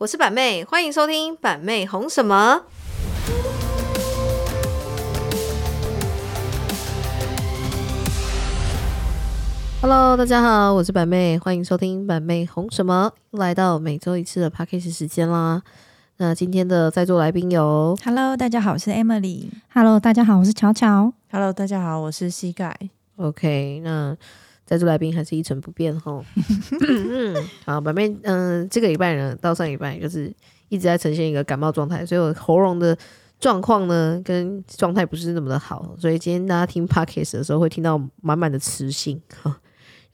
我是板妹，欢迎收听板妹红什么。Hello，大家好，我是板妹，欢迎收听板妹红什么。来到每周一次的 p a c k a g e 时间啦。那今天的在座来宾有，Hello，大家好，我是 Emily。Hello，大家好，我是巧巧。Hello，大家好，我是膝盖。OK，那在座来宾还是一成不变哈。嗯，好，板妹，嗯，这个礼拜呢，到上礼拜就是一直在呈现一个感冒状态，所以我喉咙的状况呢，跟状态不是那么的好，所以今天大家听 Podcast 的时候会听到满满的磁性哈。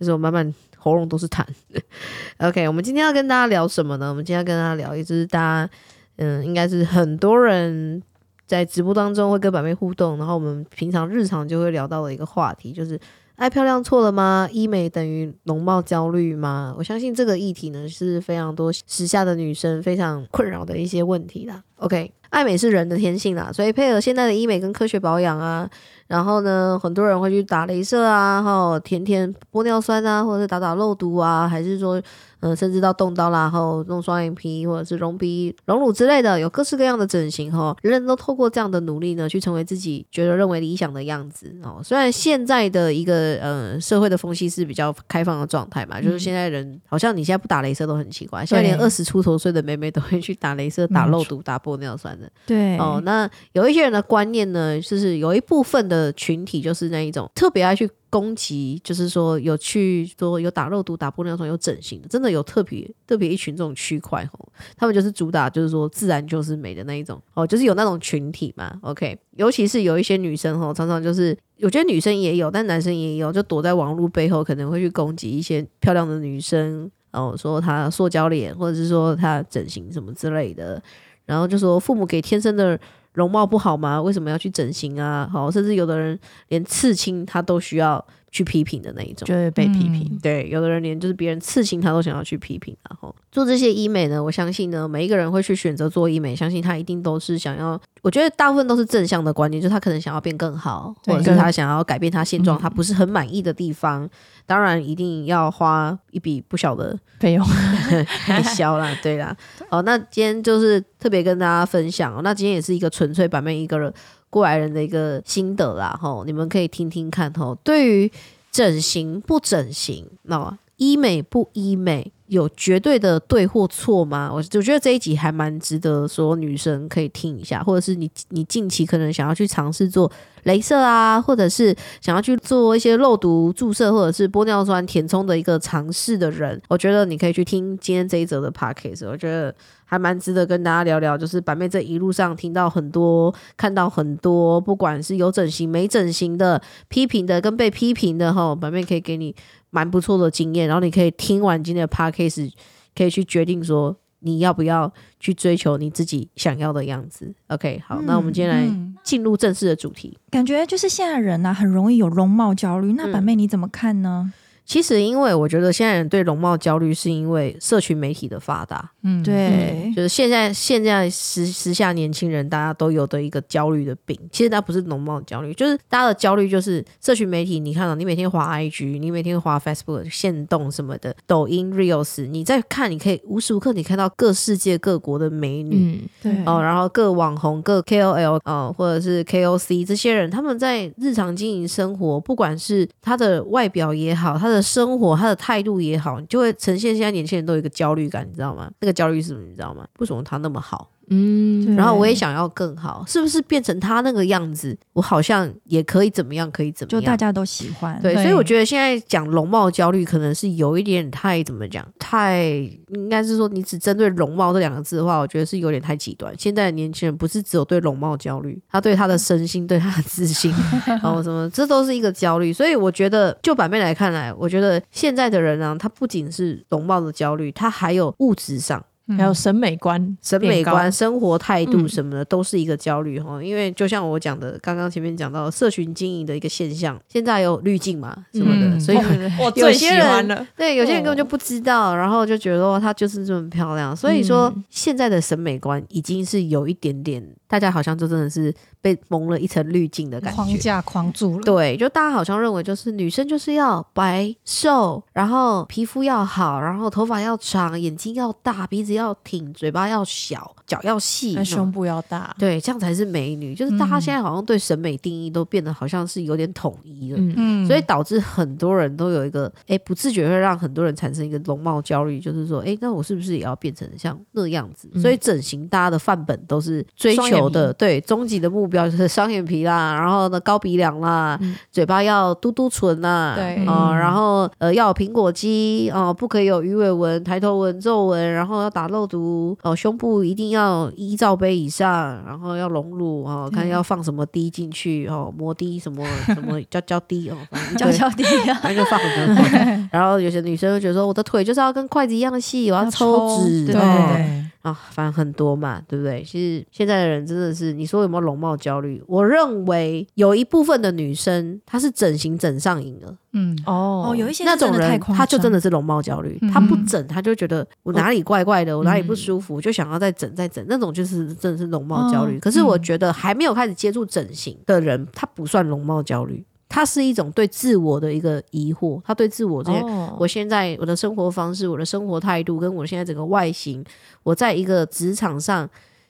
就是我满满喉咙都是痰。OK，我们今天要跟大家聊什么呢？我们今天要跟大家聊，也就是大家嗯，应该是很多人在直播当中会跟板妹互动，然后我们平常日常就会聊到的一个话题，就是爱漂亮错了吗？医美等于容貌焦虑吗？我相信这个议题呢是非常多时下的女生非常困扰的一些问题啦。OK，爱美是人的天性啦，所以配合现在的医美跟科学保养啊。然后呢，很多人会去打镭射啊，哈，填填玻尿酸啊，或者是打打肉毒啊，还是说。嗯，甚至到动刀啦，然后弄双眼皮或者是隆鼻、隆乳之类的，有各式各样的整形哈。人人都透过这样的努力呢，去成为自己觉得认为理想的样子哦。虽然现在的一个呃社会的风气是比较开放的状态嘛，就是现在人好像你现在不打镭射都很奇怪，现在连二十出头岁的妹妹都会去打镭射、打肉毒、打玻尿酸的。对哦，那有一些人的观念呢，就是有一部分的群体就是那一种特别爱去。攻击就是说有去说有打肉毒、打玻尿酸、有整形的，真的有特别特别一群这种区块哦，他们就是主打就是说自然就是美的那一种哦，就是有那种群体嘛。OK，尤其是有一些女生哦，常常就是我觉得女生也有，但男生也有，就躲在网络背后可能会去攻击一些漂亮的女生哦，说她塑胶脸，或者是说她整形什么之类的，然后就说父母给天生的。容貌不好吗？为什么要去整形啊？好，甚至有的人连刺青他都需要去批评的那一种，就会被批评。对，有的人连就是别人刺青他都想要去批评。然后做这些医美呢，我相信呢，每一个人会去选择做医美，相信他一定都是想要。我觉得大部分都是正向的观念，就是他可能想要变更好，或者是他想要改变他现状，他不是很满意的地方。当然一定要花一笔不小的费用 开销啦，对啦。哦，那今天就是特别跟大家分享哦。那今天也是一个纯粹版面一个人过来人的一个心得啦，吼，你们可以听听看吼。对于整形不整形，那医美不医美？有绝对的对或错吗？我我觉得这一集还蛮值得说女生可以听一下，或者是你你近期可能想要去尝试做镭射啊，或者是想要去做一些肉毒注射或者是玻尿酸填充的一个尝试的人，我觉得你可以去听今天这一则的 podcast，我觉得还蛮值得跟大家聊聊。就是板妹这一路上听到很多、看到很多，不管是有整形没整形的、批评的跟被批评的哈，板妹可以给你。蛮不错的经验，然后你可以听完今天的 podcast，可以去决定说你要不要去追求你自己想要的样子。OK，好，那我们今天来进入正式的主题。感觉就是现在人呢，很容易有容貌焦虑。那板妹你怎么看呢？其实，因为我觉得现在人对容貌焦虑，是因为社群媒体的发达。嗯，对，就是现在现在时时下年轻人大家都有的一个焦虑的病。其实它不是容貌焦虑，就是大家的焦虑就是社群媒体。你看到你每天滑 IG，你每天滑 Facebook 线动什么的，抖音 Reels，你在看，你可以无时无刻你看到各世界各国的美女，对哦，然后各网红、各 KOL 哦，或者是 KOC 这些人，他们在日常经营生活，不管是他的外表也好，他的的生活他的态度也好，你就会呈现现在年轻人都有一个焦虑感，你知道吗？那个焦虑是什么？你知道吗？为什么他那么好？嗯，然后我也想要更好，是不是变成他那个样子？我好像也可以怎么样？可以怎么样？就大家都喜欢。对，所以我觉得现在讲容貌焦虑，可能是有一点太怎么讲？太应该是说，你只针对容貌这两个字的话，我觉得是有点太极端。现在的年轻人不是只有对容貌焦虑，他对他的身心、对他的自信，然后什么，这都是一个焦虑。所以我觉得，就版面来看来，我觉得现在的人呢，他不仅是容貌的焦虑，他还有物质上。还有审美观、审美观、生活态度什么的，都是一个焦虑哈。因为就像我讲的，刚刚前面讲到社群经营的一个现象，现在有滤镜嘛什么的，所以 有些人对有些人根本就不知道，然后就觉得哦，她就是这么漂亮。所以说，现在的审美观已经是有一点点，大家好像就真的是。被蒙了一层滤镜的感觉，框架框住了。对，就大家好像认为，就是女生就是要白瘦，然后皮肤要好，然后头发要长，眼睛要大，鼻子要挺，嘴巴要小，脚要细，那胸部要大，对，这样才是美女。就是大家现在好像对审美定义都变得好像是有点统一了。嗯，嗯所以导致很多人都有一个，哎，不自觉会让很多人产生一个容貌焦虑，就是说，哎，那我是不是也要变成像那样子？嗯所以整形大家的范本都是追求的，对，终极的目标就是双眼皮啦，然后呢高鼻梁啦，嗯。嘴巴要嘟嘟唇啦，对。啊、嗯。然后呃要有苹果肌哦、不可以有鱼尾纹、抬头纹、皱纹，然后要打肉毒哦、胸部一定要一罩杯以上，然后要隆乳哦，看要放什么滴进去哦，摩滴什么 什么娇娇滴哦，反正一 堆娇娇滴啊，反正就放很多。然后有些女生就觉得说，我的腿就是要跟筷子一样细，我要要抽抽脂，对哦对，啊，反正很多嘛，对不对？其实现在的人真的是，你说有没有容貌焦虑？我认为有一部分的女生她是整形整上瘾了，嗯，哦。哦，有一些那种人的太夸张，她就真的是容貌焦虑，嗯。她不整她就觉得我哪里怪怪的，我哪里不嗯舒服，就想要再整再整，那种就是真的是容貌焦虑。哦。可是我嗯。觉得还没有开始接触整形的人，他不算容貌焦虑，他是一种对自我的一个疑惑，他对自我这些哦。我现在我的生活方式、我的生活态度，跟我现在整个外形，我在一个职场上，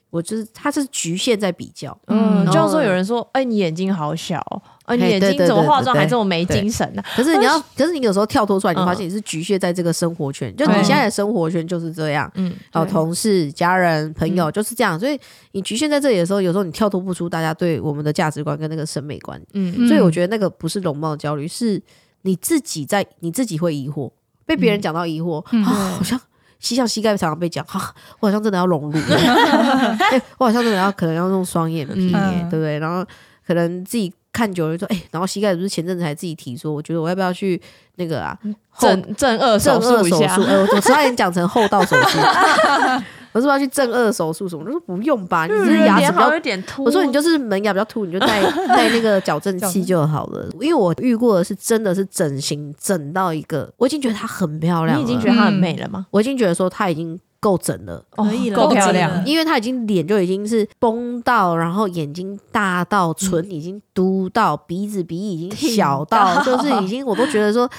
我就是它是局限在比较。嗯，嗯就像说有人说，哎，你眼睛好小哦，啊，你眼睛怎么化妆还这么没精神呢？可是 你要，可是你有时候跳脱出来，你嗯发现你是局限在这个生活圈，就你现在的生活圈就是这样。嗯，哦，对同事、家人、朋友就是这样，所以你局限在这里的时候，有时候你跳脱不出大家对我们的价值观跟那个审美观，嗯所以我觉得那个不是容貌焦虑，是你自己在你自己会疑惑，被别人讲到疑惑，嗯啊，好像膝像膝盖常常被讲，哈、我好像真的要融入欸、我好像真的要可能要用双眼皮、嗯对不对？然后可能自己看久了就说，哎、然后膝盖不是前阵子还自己提说，我觉得我要不要去那个啊正正二正手术一下颚手术？，哎、我 我差点讲成后道手术。我是不是要去正颚手术什么？我说不用吧，你只是牙齿比较好有点凸。我说你就是门牙比较凸，你就戴 戴那个矫正器就好了。因为我遇过的是真的是整形整到一个，我已经觉得她很漂亮了，你已经觉得她很美了吗？我已经觉得说她已经够整了，可以了。够漂亮。了。因为他已经脸就已经是崩到，然后眼睛大到，唇已经嘟到，鼻子鼻翼已经小到，到。就是已经我都觉得说。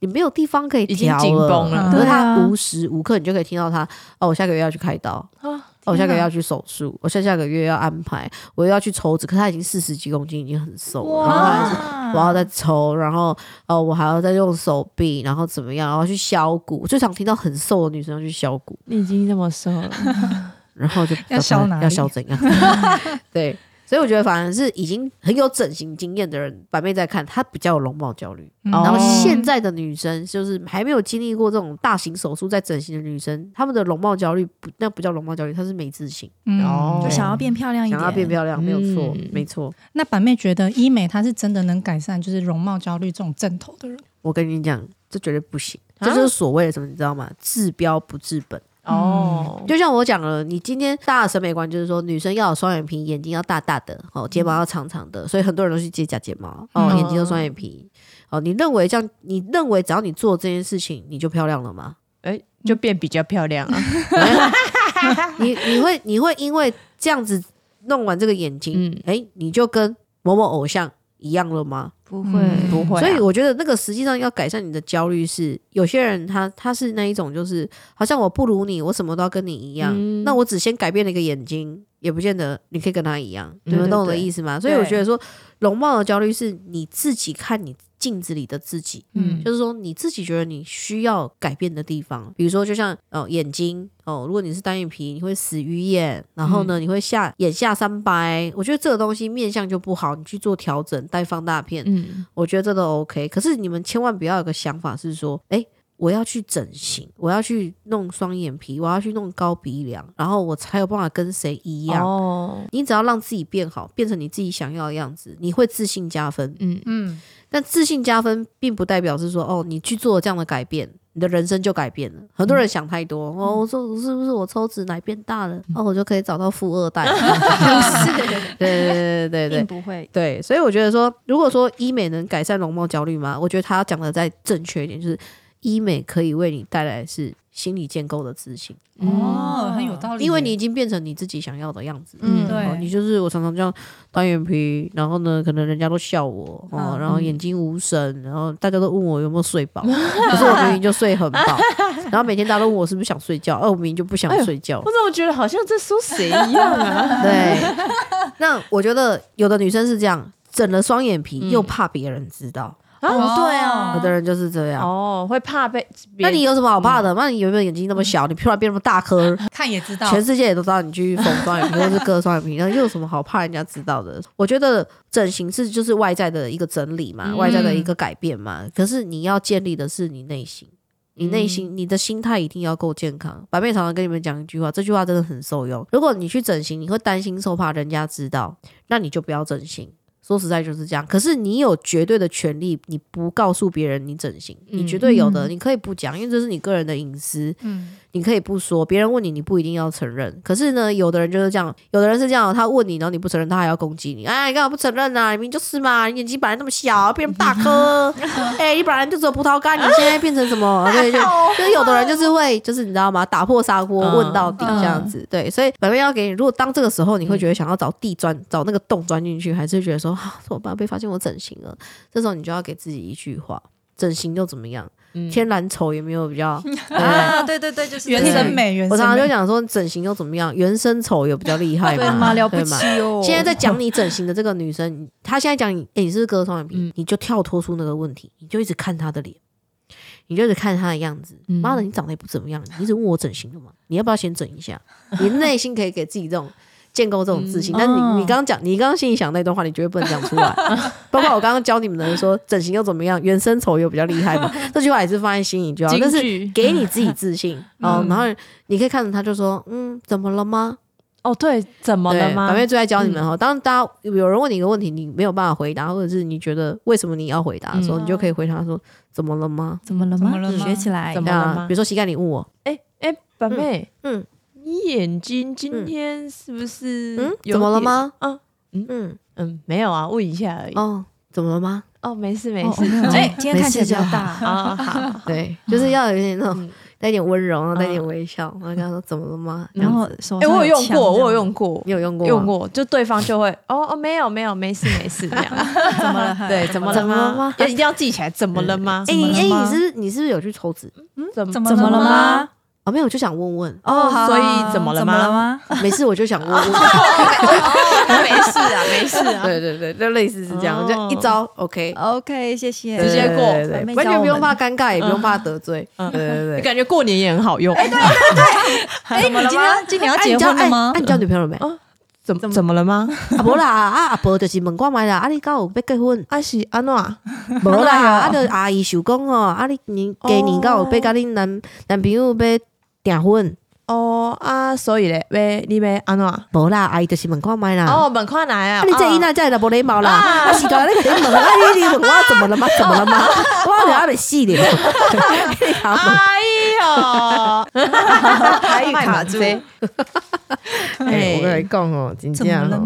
你没有地方可以已经调了。可是对啊她无时无刻你就可以听到他哦，我下个月要去开刀，啊，哦，我下个月要去手术，我下下个月要安排，我又要去抽脂，可是他已经四十几公斤，已经很瘦了，然后还是我要再抽，然后哦，我还要再用手臂，然后怎么样，然后去削骨。最常听到很瘦的女生要去削骨，你已经这么瘦了，然后就要削哪要削怎样？对，所以我觉得反而是已经很有整形经验的人，板妹在看，她比较有容貌焦虑。嗯然后哦现在的女生就是还没有经历过这种大型手术在整形的女生，她们的容貌焦虑不那不叫容貌焦虑，她是没自信，嗯哦就想要变漂亮一点，想要变漂亮，没有错，嗯没错。那板妹觉得医美它是真的能改善就是容貌焦虑这种症头的人，我跟你讲，这绝对不行，啊这就是所谓的什么，你知道吗？治标不治本。哦，就像我讲了，你今天大家的审美观就是说，女生要有双眼皮，眼睛要大大的，哦，睫毛要长长的，所以很多人都去接假睫毛，哦，嗯眼睛有双眼皮，哦，你认为这样？你认为只要你做这件事情，你就漂亮了吗？哎，就变比较漂亮啊。你你会你会因为这样子弄完这个眼睛，嗯，哎、你就跟某某偶像一样了吗？不会。会不会啊，所以我觉得那个实际上要改善你的焦虑是，有些人他他是那一种就是好像我不如你，我什么都要跟你一样，嗯。那我只先改变了一个眼睛，也不见得你可以跟他一样，你们懂我的意思吗？所以我觉得说容貌的焦虑是你自己看你镜子里的自己。嗯，就是说，你自己觉得你需要改变的地方，比如说，就像哦眼睛哦，如果你是单眼皮，你会死鱼眼，然后呢，你会下眼下三白，我觉得这个东西面相就不好，你去做调整，戴放大片，嗯，我觉得这都 OK。可是你们千万不要有个想法是说，哎、我要去整形，我要去弄双眼皮，我要去弄高鼻梁，然后我才有办法跟谁一样。哦，你只要让自己变好，变成你自己想要的样子，你会自信加分。嗯，嗯，但自信加分，并不代表是说，哦，你去做了这样的改变，你的人生就改变了。很多人想太多，哦，我说是不是我抽脂奶变大了，哦，我就可以找到富二代？对对对对对并不会。对，所以我觉得说，如果说医美能改善容貌焦虑吗？我觉得他讲的再正确一点，就是医美可以为你带来是心理建构的自信，哦，很有道理，因为你已经变成你自己想要的样子。嗯哦对你就是我常常这样单眼皮，然后呢，可能人家都笑我哦，嗯然后眼睛无神，然后大家都问我有没有睡饱，可是我明明就睡很饱。然后每天大家都问我是不是想睡觉，而我明明就不想睡觉我。怎么觉得好像在说谁一样啊？对，那我觉得有的女生是这样，整了双眼皮嗯又怕别人知道，哦，对啊，有的人就是这样。哦，会怕被那你有什么好怕的？那你有没有眼睛那么小？你突然变那么大颗，看也知道，全世界也都知道你去缝双眼皮或是割双眼皮，那又有什么好怕人家知道的？我觉得整形是就是外在的一个整理嘛，嗯外在的一个改变嘛。可是你要建立的是你内心，你内心、你的心态一定要够健康。白妹常常跟你们讲一句话，这句话真的很受用。如果你去整形，你会担心受怕人家知道，那你就不要整形。说实在就是这样，可是你有绝对的权利，你不告诉别人你整形，你绝对有的，嗯你可以不讲，因为这是你个人的隐私。嗯，你可以不说，别人问你，你不一定要承认。可是呢，有的人就是这样，有的人是这样，他问你，然后你不承认，他还要攻击你。哎，你干嘛不承认呢、啊？你明明就是嘛，你眼睛本来那么小，变大颗。哎，你本来就只有葡萄干，你现在变成什么？对，就就是有的人就是会，就是你知道吗？打破砂锅嗯问到底这样子。对，所以本妹要给你，如果当这个时候，你会觉得想要找地钻，找那个洞钻进去，还是觉得说啊，怎么办？被发现我整形了。这时候你就要给自己一句话：整形又怎么样？嗯天然丑也没有比较。啊，对对对，就是原生美，原我常常就。讲说，整形又怎么样？原生丑有比较厉害吗？对吗？了不起哦！现在在讲你整形的这个女生，她现在讲你，哎、你是不是割双眼皮，嗯你就跳脱出那个问题，你就一直看她的脸，你就一直看她的样子。嗯妈的，你长得也不怎么样，你一直问我整形了吗？你要不要先整一下？你内心可以给自己这种。建构这种自信，但你哦你刚刚讲，你刚刚心里想那段话，你绝对不能讲出来。包括我刚刚教你们的人说，整形又怎么样？原生丑又比较厉害嘛？这句话也是放在心里就好。但是给你自己自信哦，然后你可以看着他就说，嗯，怎么了吗？哦，对，怎么了吗？对板妹最爱教你们哈。当大家有人问你一个问题，你没有办法回答，或者是你觉得为什么你要回答的时候，嗯你就可以回答说，怎么了吗？怎么了吗？怎么了吗学起来怎。么比如说膝盖，你问我，哎哎，板妹，嗯你眼睛今天是不是嗯，有怎么了点？吗？嗯嗯嗯，嗯，没有啊，问一下而已。哦，怎么了吗？哦，没事没哦事。哦哎，今天看起来比较大。啊 好好，对，就是要有一点那种嗯带点温柔，然后带点微笑，然后跟他说怎么了吗？然后这样子哎，上我有用过，这样我有用过，你有用过吗用？过，就对方就会哦哦，没有没有，没事没事这样。怎么了？对，怎么怎么了了吗要一定要记起来，怎么了吗？哎，你哎，你怎么了吗是不是你是不是有去抽脂？嗯怎么怎么了吗？哦，没有，就想问问。哦所以怎么了怎么了吗吗？没事，我就想问问。哦，没事啊，没事啊。对对对，就类似是这样，哦就一招 OK。OK，谢谢。直接过完全不用怕尴尬，也不用怕得罪。对对对。你感觉过年也很好用。哎，对，哎，怎么了吗你今天今年要结婚了吗哎？啊你交女朋友了没？怎么怎么了吗？啊无啦，啊阿婆就是问我买啦，啊你敢有要结婚？阿是安诺，无啦，啊就阿姨想讲哦，啊你年今年敢有要甲恁男男朋友要订婚？哦啊，所以咧，要你要安诺？无啦，阿姨就是问我买啦。哦，问看来啊，啊你这伊那这就无礼貌啦！啊是讲你个问啊你你问我怎么了吗？怎么了吗？我阿未死咧。哎呦，台语卡住。哎，我跟你讲哦，真怎么了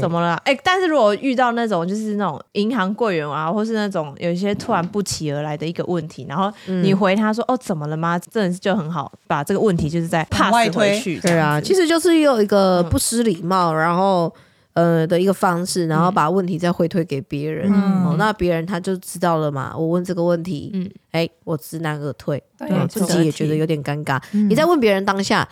怎么了？哎、但是如果遇到那种就是那种银行柜员啊，或是那种有一些突然不期而来的一个问题，然后你回他说、哦怎么了吗？真的是就很好把这个问题就是在 pass 回去。对啊，其实实就是有一个不失礼貌，然后呃的一个方式，然后把问题再回推给别人。嗯哦，那别人他就知道了嘛。我问这个问题，哎，我知难而退，对嗯自己也觉得有点尴尬。嗯你在问别人当下。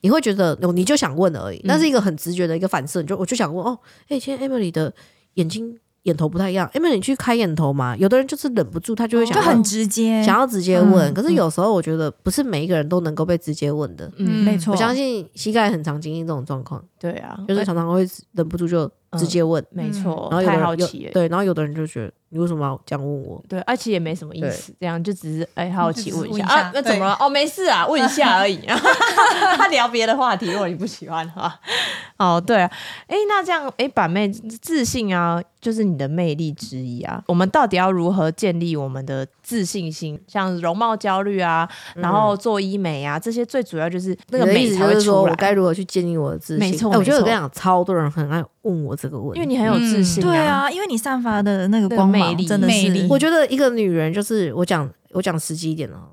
你会觉得哦，你就想问而已，嗯那是一个很直觉的一个反射，你就我就想问哦，哎、今天 Emily 的眼睛眼头不太一样，Emily 你去开眼头嘛？有的人就是忍不住，他就会想很直接，想要直接问，嗯可是有时候我觉得不是每一个人都能够被直接问的。嗯，没错，我相信膝盖很常经历这种状况，对啊，就是常常会忍不住就直接问，没错，然后有的人有太好奇了。对，然后有的人就觉得你为什么要这样问我？对，而且也没什么意思，这样就只是哎好奇问一下啊，那怎么了？哦，没事啊，问一下而已。他聊别的话题，如果你不喜欢的话，哦，对啊，哎，那这样，哎，板妹自信啊，就是你的魅力之一啊。我们到底要如何建立我们的自信心？像容貌焦虑啊，然后做医美啊，这些最主要就是那个美才会思就是说出来。我该如何去建立我的自信？没错哎我觉得我跟你讲，超多人很爱问我这个问题，因为你很有自信、对，啊，因为你散发的那个那个光魅力芒真的是魅力。我觉得一个女人就是我讲我讲实际一点哦，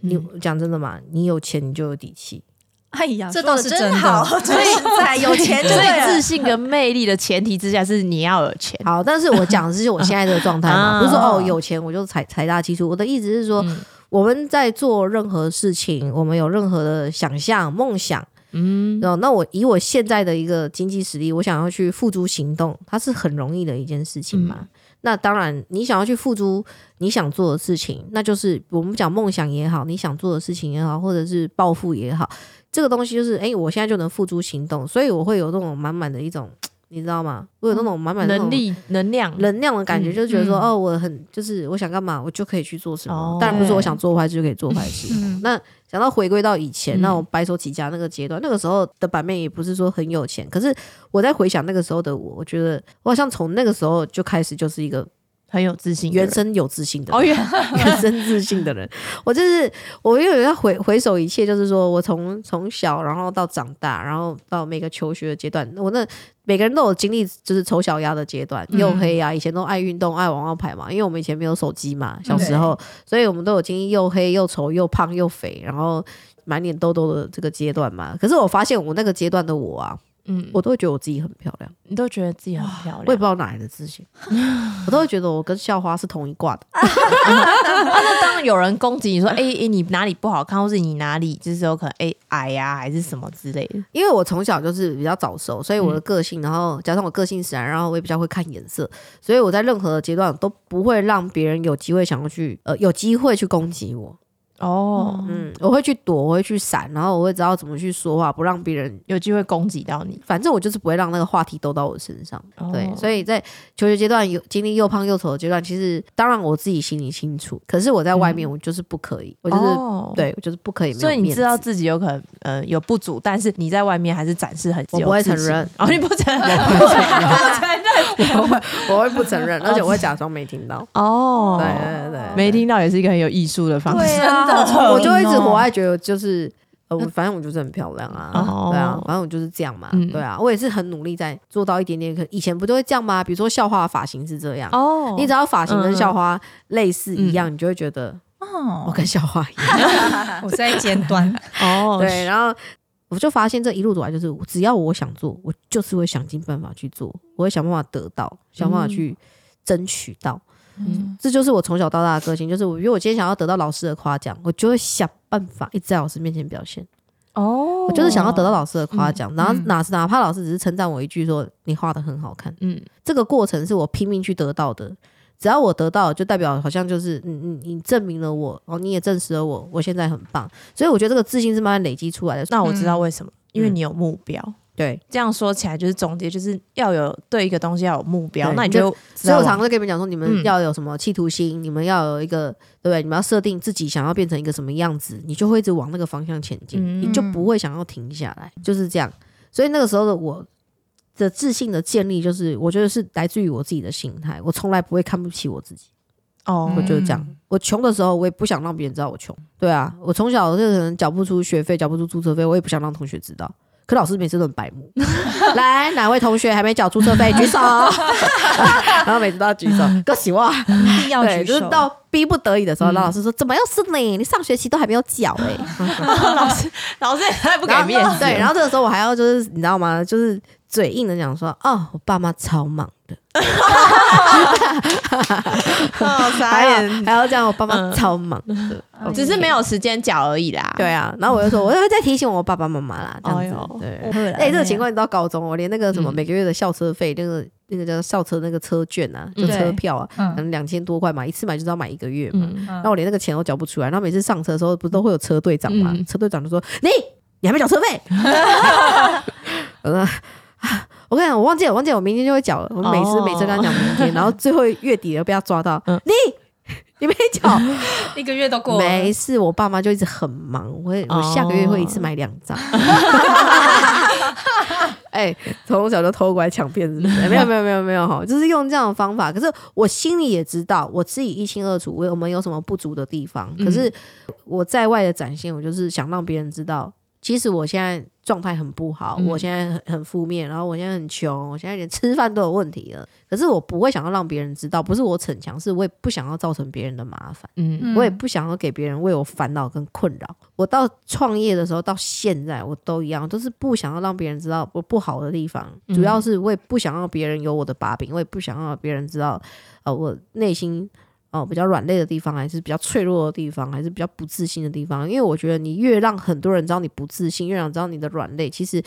你嗯讲真的嘛，你有钱你就有底气，哎呀，这倒是真的。好，所以在有钱就所对自信跟魅力的前提之下是你要有钱。好，但是我讲的是我现在这个状态嘛，啊。不是说哦有钱我就财财大气粗，我的意思是说。嗯。我们在做任何事情，我们有任何的想象、梦想，嗯，哦，那我以我现在的一个经济实力，我想要去付诸行动，它是很容易的一件事情嘛。那当然，你想要去付诸你想做的事情，那就是我们讲梦想也好，你想做的事情也好，或者是暴富也好，这个东西就是，哎、我现在就能付诸行动，所以我会有那种满满的一种，你知道吗？我有那种满满的能力能量，能量的感觉，嗯就是觉得说，嗯哦，我很就是我想干嘛，我就可以去做什么。哦当然不是我想做坏事就可以做坏事。嗯那想到回归到以前，嗯那种白手起家那个阶段，那个时候的版面也不是说很有钱，可是我在回想那个时候的我，我觉得我好像从那个时候就开始就是一个很有自信，原生有自信的哦，人，原 原生自信的人。我就是我，因为要回回首一切，就是说我从从小，然后到长大，然后到每个求学的阶段，我那每个人都有经历，就是丑小鸭的阶段，嗯又黑呀、以前都爱运动，爱玩玩牌嘛，因为我们以前没有手机嘛，小时候，所以我们都有经历又黑又丑又胖又肥，然后满脸痘痘的这个阶段嘛。可是我发现我那个阶段的我啊，嗯，我都会觉得我自己很漂亮，你都觉得自己很漂亮我也不。知道哪来的自信，我都会觉得我跟校花是同一挂的。那当有人攻击你说，哎、哎、你哪里不好看，或是你哪里就是有可能哎、矮呀、还是什么之类的，因为我从小就是比较早熟，所以我的嗯个性，然后加上我个性使然，然后我也比较会看颜色，所以我在任何的阶段都不会让别人有机会想要去呃有机会去攻击我。哦，嗯，我会去躲，我会去闪，然后我会知道怎么去说话，不让别人。有机会攻击到你。反正我就是不会让那个话题兜到我身上。对，哦所以在求学阶段有经历又胖又丑的阶段，其实当然我自己心里清楚，可是我在外面我就是不可以，我就是、哦，对我就是不可以没有所以你面知道自己有可能呃有不足，但是你在外面还是展示很我不会承认哦，你不承认，不承认，我会我会不承认，而且我会假装没听到。哦，对对对，没听到也是一个很有艺术的方式。对啊，好我就一直聪明哦活在觉得就是。呃，我反正我就是很漂亮啊，哦对啊，反正我就是这样嘛，嗯对啊，我也是很努力在做到一点点。可以前不都会这样吗？比如说校花的发型是这样，哦你只要发型跟校花类似一样，你就会觉得哦我哦，跟校花一样。我在尖端，哦，对，然后我就发现这一路走来，就是只要我想做，我就是会想尽办法去做，我会想办法得到，想办法去争取到。嗯这就是我从小到大的个性，就是我如果我今天想要得到老师的夸奖，我就会想办法一直在老师面前表现。哦，我就是想要得到老师的夸奖，然后嗯哪哪怕老师只是称赞我一句说你画的很好看，嗯这个过程是我拼命去得到的。只要我得到，就代表好像就是你你，你证明了我，哦，你也证实了我，我现在很棒。所以我觉得这个自信是慢慢累积出来的。那我知道为什么，因为嗯你有目标。对，这样说起来，就是总结，就是要有对一个东西要有目标，那你就所以我常常跟你们讲说，你们嗯要有什么企图心，你们要有一个对不对？你们要设定自己想要变成一个什么样子，你就会一直往那个方向前进，嗯你就不会想要停下来，就是这样。所以那个时候的我的自信的建立，就是我觉得是来自于我自己的心态，我从来不会看不起我自己。哦我就是这样。我穷的时候，我也不想让别人知道我穷。对啊，我从小就可能缴不出学费，缴不出租车费，我也不想让同学知道。可老师每次都很白目，来哪位同学还没缴注册费举手，然后每次都要举手，恭喜我。一定要对，举手。就是到逼不得已的时候，老师说怎么又是你？你上学期都还没有缴哎、老师老师也太不给面子，对，然后这个时候我还要就是你知道吗？就是嘴硬的讲说，哦，我爸妈超忙的，哦傻还要眼，还要这样，我爸妈嗯超忙的。只是没有时间缴而已啦。对啊，然后我就说，我会再提醒我爸爸妈妈啦，这样子。哎对，哎、这个情况你到高中，我连那个什么嗯每个月的校车费，那个那个叫校车那个车券啊，就嗯车票啊，可嗯能两千多块嘛，一次买就是要买一个月嘛。嗯，那我连那个钱都缴不出来，然后每次上车的时候，不是都会有车队长嘛？嗯车队长就说：“你你还没缴车费？” 我说。啊我跟你讲，我忘记了，我忘记了，我明天就会缴了。我每次、哦每次跟他讲明天，然后最后月底了被他抓到，嗯你 你没缴，一个月都过了，没事，我爸妈就一直很忙，我会我下个月会一次买两张。哎、从小就偷过来抢骗子，没有没有没有没有哈，就是用这样的方法。可是我心里也知道，我自己一清二楚，我我们有什么不足的地方。可是我在外的展现，我就是想让别人知道，其实我现在状态很不好，嗯我现在很很负面，然后我现在很穷，我现在连 吃饭都有问题了。可是我不会想要让别人知道，不是我逞强，是我也不想要造成别人的麻烦。嗯嗯我也不想要给别人为我烦恼跟困扰。我到创业的时候到现在，我都一样，都是不想要让别人知道我不好的地方。嗯主要是我也不想让别人有我的把柄，我也不想让别人知道，呃，我内心哦比较软肋的地方，还是比较脆弱的地方，还是比较不自信的地方？因为我觉得你越让很多人知道你不自信，越让知道你的软肋，其实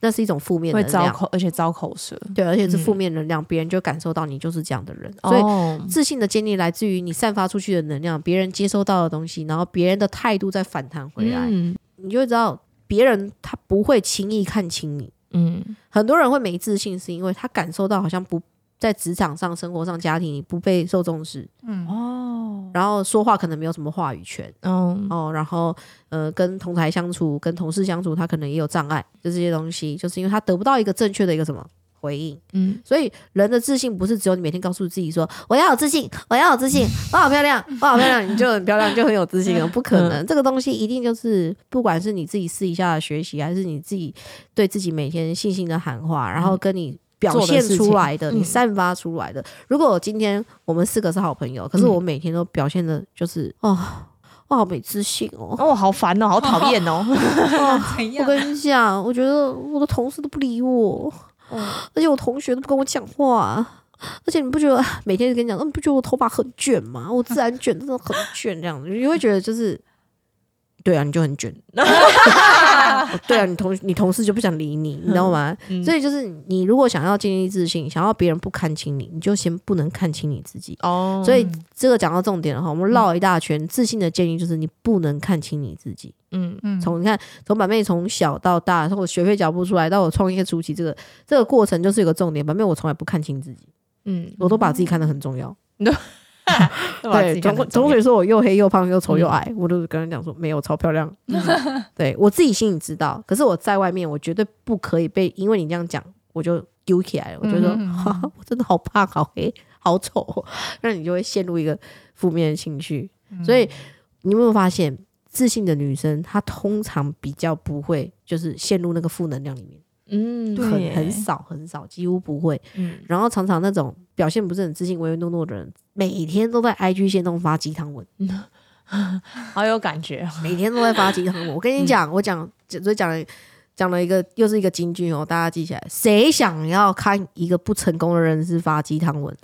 那是一种负面会能量。招口，而且招口舌。对，而且是负嗯面能量，别人就感受到你就是这样的人，所以哦，自信的建立来自于你散发出去的能量，别人接收到的东西，然后别人的态度再反弹回来，嗯你就会知道别人他不会轻易看清你。嗯很多人会没自信，是因为他感受到好像不在职场上、生活上、家庭里不被受重视，嗯，哦，然后说话可能没有什么话语权嗯哦，然后呃跟同台相处、跟同事相处，他可能也有障碍，就这些东西，就是因为他得不到一个正确的一个什么回应。嗯所以人的自信不是只有你每天告诉自己说我要有自信，我要有自信，我好漂亮，我好漂亮，你就很漂亮，就很有自信了。不可能，这个东西一定就是不管是你自己私底下的学习，还是你自己对自己每天信心的喊话，然后跟你。表现出来的，的你散发出来的。如果今天我们四个是好朋友，可是我每天都表现的就是哦，我好没自信哦。哦，好烦哦，好讨厌哦。怎我跟你讲，我觉得我的同事都不理我，而且我同学都不跟我讲话，而且你不觉得每天跟你讲，嗯，不觉得我头发很卷吗？我自然卷，真的很卷，这样子，你会觉得就是，对啊，你就很卷，对啊，你同你同事就不想理你，你知道吗？嗯所以就是你如果想要建立自信，想要别人不看清你，你就先不能看清你自己。哦，所以这个讲到重点了哈，我们绕了一大圈，自信的建议就是你不能看清你自己。嗯嗯从你看，从板妹从小到大，从我学费脚步出来到我创业初期，这个这个过程就是有个重点。板妹我从来不看清自己，嗯，我都把自己看得很重要。对，都把自己看同同得很重要学说我又黑又胖又丑又矮，我都跟他讲说没有，超漂亮。对我自己心里知道，可是我在外面，我绝对不可以被因为你这样讲，我就丢起来了。我觉得、嗯嗯嗯。哈哈我真的好胖、好黑、好丑。哦，那你就会陷入一个负面的情绪。所以你有没有发现，自信的女生她通常比较不会就是陷入那个负能量里面，嗯，对很很少很少，几乎不会。嗯，然后常常那种表现不是很自信、唯唯诺诺的人，每天都在 IG 线中发鸡汤文，好有感觉哦。每天都在发鸡汤文。我跟你讲，我讲所以讲了讲了一个又是一个金句哦，大家记起来。谁想要看一个不成功的人是发鸡汤文？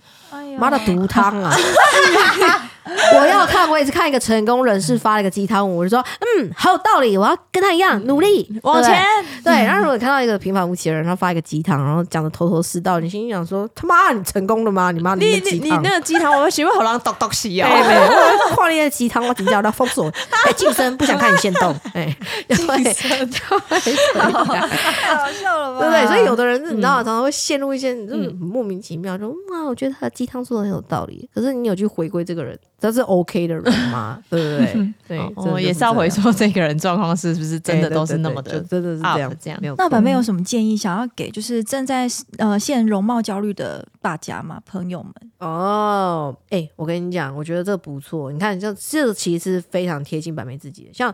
妈的毒汤啊！我要看，我也是看一个成功人士发了一个鸡汤文，我就说，嗯，好有道理，我要跟他一样努力往前，对，对然后如果看到一个平凡无奇的人，他发一个鸡汤，然后讲的头头是道，你心里想说，他妈你成功了吗？你妈你你你那。个鸡汤，我喜欢好让咚咚洗哦。哎，没有，我跨那个鸡汤，我只叫他封锁。哎，晋升不想看你先动，哎，就会就会这样太好笑了吧？对不对？所以有的人你知道，嗯常常会陷入一些就是莫名其妙，说哇，我觉得他的鸡汤说的很有道理。可是你有去回归这个人，他是 OK 的人吗？对不对？对，我哦，也是要回说这个人状况是不是真的都是那么的真的是这样这样那板妹有什么建议想要给就是正在呃现容貌焦虑的大家吗？朋友们？哦，哎、我跟你讲，我觉得这不错。你看，这这其实非常贴近板妹自己的。像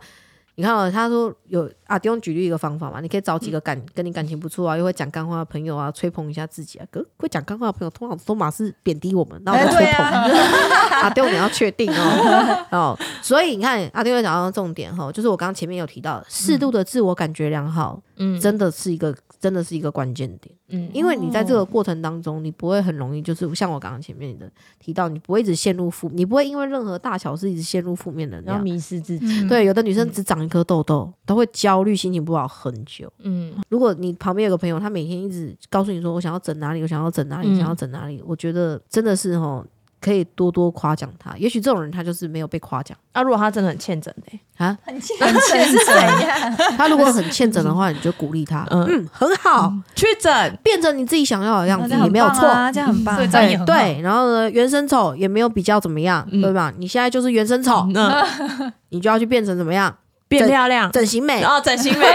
你看哦，他说有啊，弟兄举例一个方法嘛，你可以找几个感、跟你感情不错啊，又会讲干话的朋友啊，吹捧一下自己啊。可会讲干话的朋友，通常都马是贬低我们，那我们吹捧。阿 丁，你要确定哦哦。所以你看，阿丁又讲到重点哈，就是我刚刚前面有提到，适度的自我感觉良好，嗯真的是一个真的是一个关键点。嗯因为你在这个过程当中，你不会很容易，就是像我刚刚前面的提到，你不会一直陷入负，你不会因为任何大小事一直陷入负面能量。然后迷失自己。嗯，对，有的女生只长一颗痘痘，都会焦虑，心情不好很久。嗯如果你旁边有个朋友，他每天一直告诉你说我想要整哪里，我想要整哪里，嗯想要整哪里，我觉得真的是哦，可以多多夸奖他。也许这种人他就是没有被夸奖啊，如果他真的很欠整的，啊，很欠很欠是怎样？他如果很欠整的话，你就鼓励他，嗯嗯，很好，去整，变成你自己想要的样子也没有错。啊，这样很棒。对这样也很对，然后呢，原生丑也没有比较怎么样，嗯对吧？你现在就是原生丑，那你就要去变成怎么样？变漂亮，整形美。哦，整形美，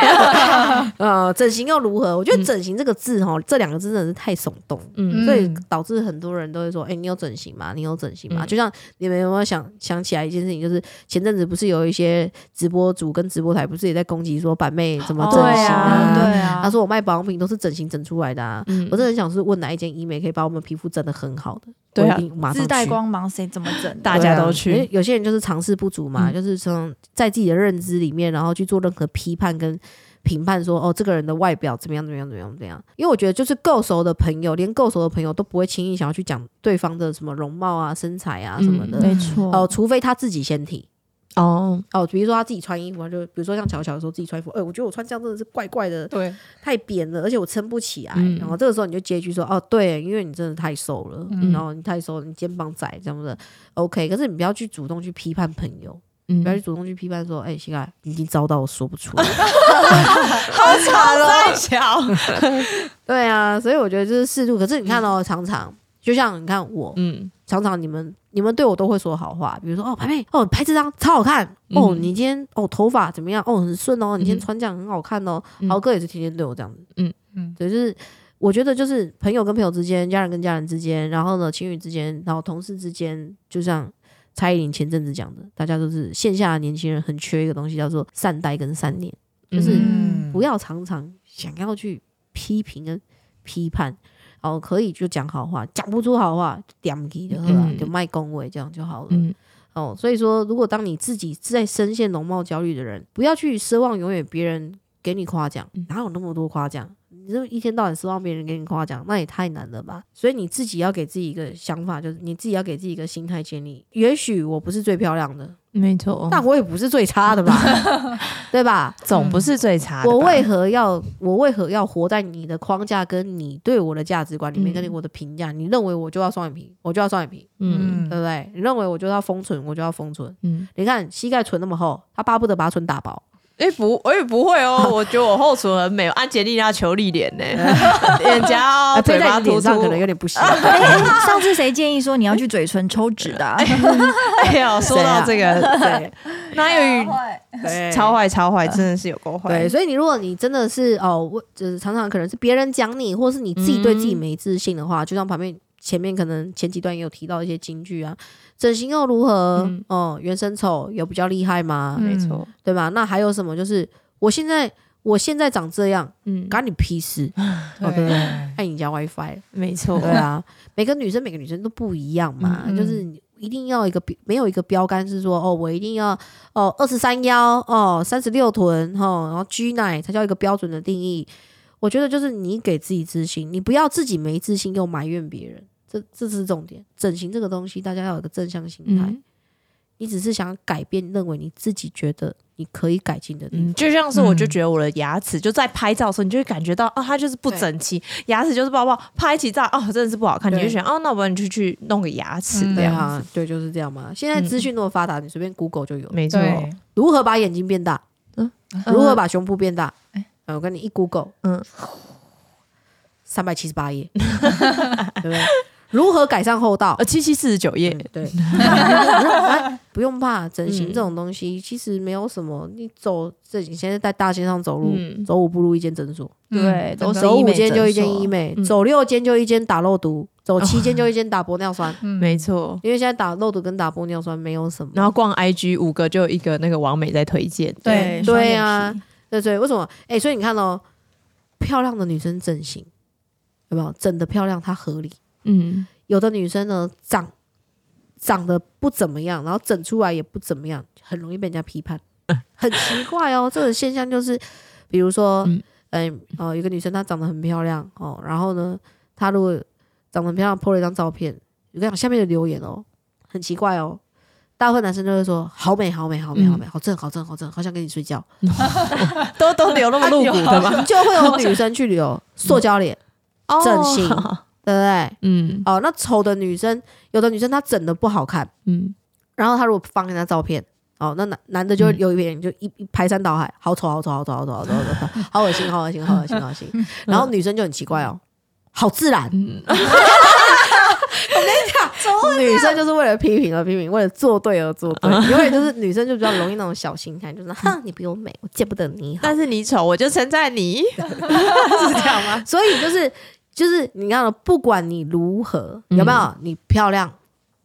呃，整形又如何？我觉得整形这个字哈，这两个字真的是太耸动，嗯。所以导致很多人都会说：“哎，你有整形吗？你有整形吗？”嗯。就像你们有没有想想起来一件事情，就是前阵子不是有一些直播主跟直播台不是也在攻击说板妹怎么整对形啊，对他啊，说我卖保养品都是整形整出来的我真的很想是问哪一间医美可以把我们皮肤整的很好的，对啊我一定马上自带光芒，谁怎么整？大家都去，有些人就是尝试不足嘛，嗯。就是从在自己的认知里面，然后去做任何批判跟评判说哦这个人的外表怎么样怎么样怎么样怎么样，因为我觉得就是够熟的朋友，连够熟的朋友都不会轻易想要去讲对方的什么容貌啊、身材啊什么的。没错。哦，除非他自己先提哦，哦，比如说他自己穿衣服，他就比如说像巧巧说自己穿衣服，哎、我觉得我穿这样真的是怪怪的，对，太扁了，而且我撑不起来。嗯然后这个时候你就接一句说：“哦，对，因为你真的太瘦了，嗯然后你太瘦了，你肩膀窄这样的。”OK，可是你不要去主动去批判朋友，嗯不要去主动去批判说：“哎、膝盖已经遭到我说不出来。好吵在巧，对啊，所以我觉得就是适度。可是你看哦，常常就像你看我，嗯。常常你们你们对我都会说好话，比如说哦，拍妹哦，拍这张超好看哦，嗯你今天哦头发怎么样哦，很顺哦，你今天嗯。穿这样很好看哦。嗯。豪哥也是天天对我这样子，嗯。嗯。对，就是我觉得就是朋友跟朋友之间，家人跟家人之间，然后呢情侣之间，然后同事之间，就像蔡依林前阵子讲的，大家都是线下的年轻人很缺一个东西，叫做善待跟善念，就是嗯。不要常常想要去批评跟批判。哦，可以就讲好话，讲不出好话，点起就好了，嗯就卖恭维这样就好了。嗯哦，所以说，如果当你自己在深陷容貌焦虑的人，不要去奢望永远别人给你夸奖，嗯哪有那么多夸奖？你这一天到晚希望别人给你夸奖，那也太难了吧？所以你自己要给自己一个想法，就是你自己要给自己一个心态建立。也许我不是最漂亮的，没错，但我也不是最差的吧？对吧？总不是最差的。我为何要我为何要活在你的框架跟你对我的价值观里面，嗯跟你我的评价？你认为我就要双眼皮，我就要双眼皮，嗯对不对？你认为我就要丰唇，我就要丰唇。嗯，你看膝盖唇那么厚，他巴不得把唇打薄。哎不，我也不会哦，我觉得我后唇很美，安吉丽娜裘丽脸呢，脸颊哦，啊，嘴巴脸上可能。有点不行。哎上次谁建议说你要去嘴唇抽脂的啊？哎呀，说到这个，对那有超坏超坏，真的是有够坏。对，所以你如果你真的是哦，我就是常常可能是别人讲你，或是你自己对自己没自信的话，就像旁边前面可能前几段也有提到一些金句啊，整形又如何？嗯哦，原生丑有比较厉害吗？嗯没错，对吧？那还有什么？就是我现在我现在长这样，嗯，干你屁事？哦，对不对？爱你家 WiFi。没错，对啊，每个女生每个女生都不一样嘛，嗯就是一定要一个标没有一个标杆是说哦，我一定要哦二十三腰哦三十六臀哦，然后 G 奶才叫一个标准的定义。我觉得就是你给自己自信，你不要自己没自信又埋怨别人，这这是重点。整形这个东西，大家要有个正向心态。嗯你只是想改变，认为你自己觉得你可以改进的地方。嗯，就像是我就觉得我的牙齿就在拍照的时候，你就会感觉到哦，它就是不整齐，牙齿就是不好，拍起照哦，真的是不好看，你就想哦，那我们就去弄个牙齿嗯这样对啊，，对，就是这样嘛。现在资讯那么发达，你随便 Google 就有。没错，如何把眼睛变大？嗯如何把胸部变大？哎呃我跟你一 Google，嗯，三百七十八页，对不对？如何改善后道呃，？七七四十九页嗯，对，哎不用怕，整形嗯这种东西其实没有什么。你走这，你现在在大街上走路，嗯走五步路一间诊所，对，走五医美间就一间医美，嗯走六间就一间打肉毒，走七间就一间打玻尿酸。嗯没错。因为现在打肉毒跟打玻尿酸没有什么。然后逛 IG 五个就有一个那个王美在推荐，对对啊皮对对，为什么？哎、所以你看哦，漂亮的女生整形有没有整的漂亮？它合理。嗯，有的女生呢，长长得不怎么样，然后整出来也不怎么样，很容易被人家批判，很奇怪哦。这个现象就是，比如说，嗯，哦，有个女生她长得很漂亮哦，然后呢，她如果长得漂亮，po 了一张照片，你看下面的留言哦，很奇怪哦。大部分男生都会说好美好美好美好美好正好正好正，好想跟你睡觉，都都留那么露骨的吗？就会有女生去留塑胶脸，哦整形对不对？嗯哦，那丑的女生，有的女生她整的不好看，嗯，然后她如果放一张照片，哦，那男男的就有一点就一一排山倒海，好丑好丑好丑好丑好丑好丑，好恶心好恶心好恶心好恶心。然后女生就很奇怪哦，好自然。嗯我跟你讲，女生就是为了批评而批评，为了作对而作对，永远就是女生就比较容易那种小心态，就是 哼，你比我美，我见不得你好。但是你丑，我就称赞你，是这样吗？所以就是就是你看哦，不管你如何嗯。有没有，你漂亮，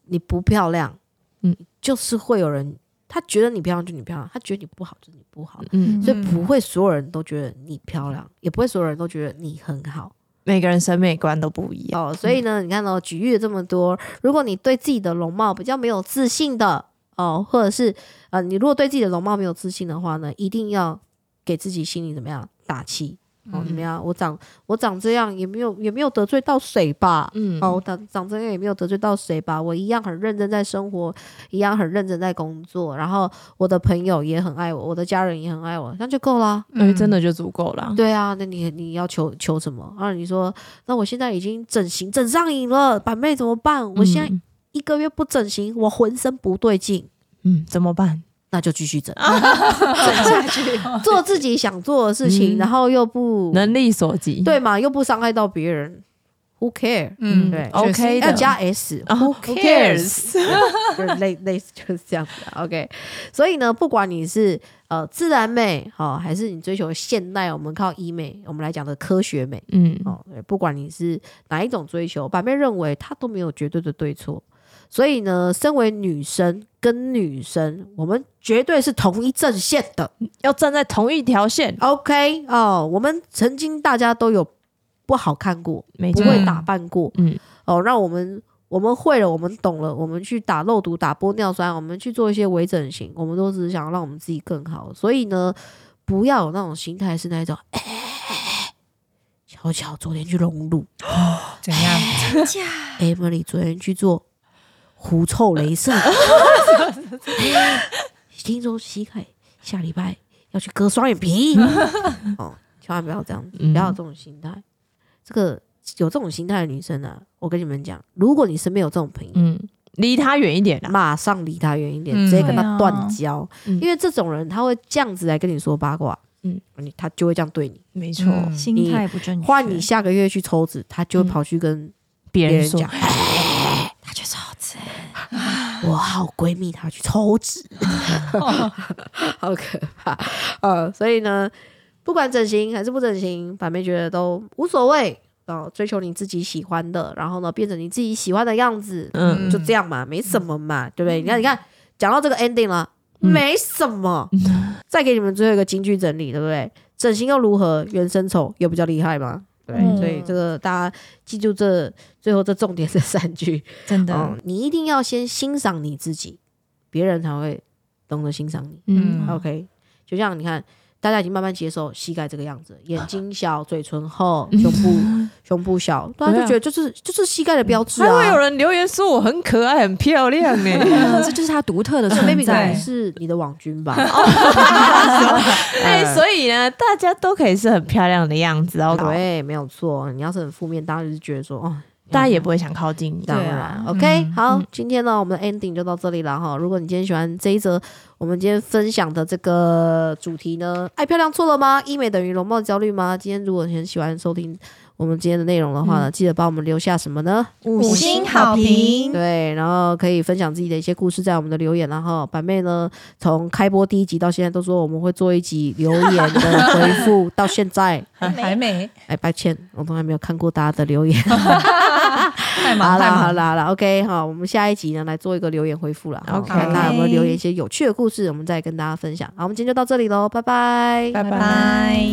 你不漂亮，嗯。就是会有人他觉得你漂亮就你漂亮，他觉得你不好就你不好，嗯，所以不会所有人都觉得你漂亮，也不会所有人都觉得你很好每个人审美观都不一样。哦。所以呢，你看哦，举例了这么多，如果你对自己的容貌比较没有自信的哦，或者是呃，你如果对自己的容貌没有自信的话呢，一定要给自己心里怎么样打气。哦，嗯怎么样？我长我长这样也没有也没有得罪到谁吧？嗯哦，我长长这样也没有得罪到谁吧？我一样很认真在生活，一样很认真在工作，然后我的朋友也很爱我，我的家人也很爱我，那就够啦。哎，真的就足够了。对啊，那你你要求求什么？啊，你说那我现在已经整形整上瘾了，板妹怎么办？我现在嗯一个月不整形，我浑身不对劲，嗯，怎么办？那就继续整，整下去，做自己想做的事情，嗯然后又不能力所及。对嘛，又不伤害到别人，Who care？嗯对，OK 的。要加 s，Who cares？就是类类似就是这样子啊，OK。所以呢，不管你是呃自然美好、还是你追求现代，我们靠医美，我们来讲的科学美嗯哦，不管你是哪一种追求，板妹认为它都没有绝对的对错。所以呢，身为女生跟女生，我们绝对是同一阵线的。要站在同一条线，OK 哦，我们曾经大家都有不好看过，没。不会打扮过，嗯哦，让我们我们会了，我们懂了，我们去打肉毒、打玻尿酸，我们去做一些微整形，我们都只是想让我们自己更好。所以呢，不要有那种心态，是那种，哎、巧巧昨天去隆乳怎样？，Emily 昨天去做狐臭雷射，听说西凯下礼拜要去割双眼皮，哦，千万不要这样子，嗯。不要有这种心态。这个有这种心态的女生啊，我跟你们讲，如果你身边有这种朋友，嗯，离他远一点啦。马上离他远一点，嗯。直接跟他断交，嗯。因为这种人他会这样子来跟你说八卦，嗯。嗯，你他就会这样对你。没错，嗯。心态不正确，换你下个月去抽脂，他就跑去跟别人讲，他去抽脂，我好闺蜜她去抽脂，好可怕。呃，所以呢，不管整形还是不整形，板妹觉得都无所谓。哦，追求你自己喜欢的，然后呢，变成你自己喜欢的样子，嗯就这样嘛，没什么嘛，对不对？你看，你看，讲到这个 ending 了，嗯没什么。再给你们最后一个金句整理，对不对？整形又如何？原生丑又比较厉害吗？对，嗯所以这个大家记住这最后这重点这三句。真的，嗯，你一定要先欣赏你自己，别人才会懂得欣赏你。嗯 OK，就像你看，大家已经慢慢接受膝盖这个样子，眼睛小，嘴唇厚，胸部 胸部小，大家就觉得就是就是膝盖的标志还会有啊。人留言说我很可爱、很漂亮呢。呃 这就是他独特的这存 maybe 可能。是你的网军吧？哎，所以呢，大家都可以是很漂亮的样子哦。对，没有错。你要是很负面，大家就是觉得说，哦，大家也不会想靠近你。当然、OK，、嗯好，嗯今天呢，我们的 ending 就到这里了哈。如果你今天喜欢这一则我们今天分享的这个主题呢，爱漂亮错了吗？医美等于容貌焦虑吗？今天如果你很喜欢收听我们今天的内容的话呢，记得帮我们留下什么呢？五星好评对，然后可以分享自己的一些故事在我们的留言，然后板妹呢，从开播第一集到现在都说我们会做一集留言的回复，到现在，还没，哎，抱歉，我从来没有看过大家的留言。太麻烦好啦啦 ok 好我们下一集呢来做一个留言回复啦好看大家有没有留言一些有趣的故事我们再跟大家分享。好我们今天就到这里喽拜拜。拜拜。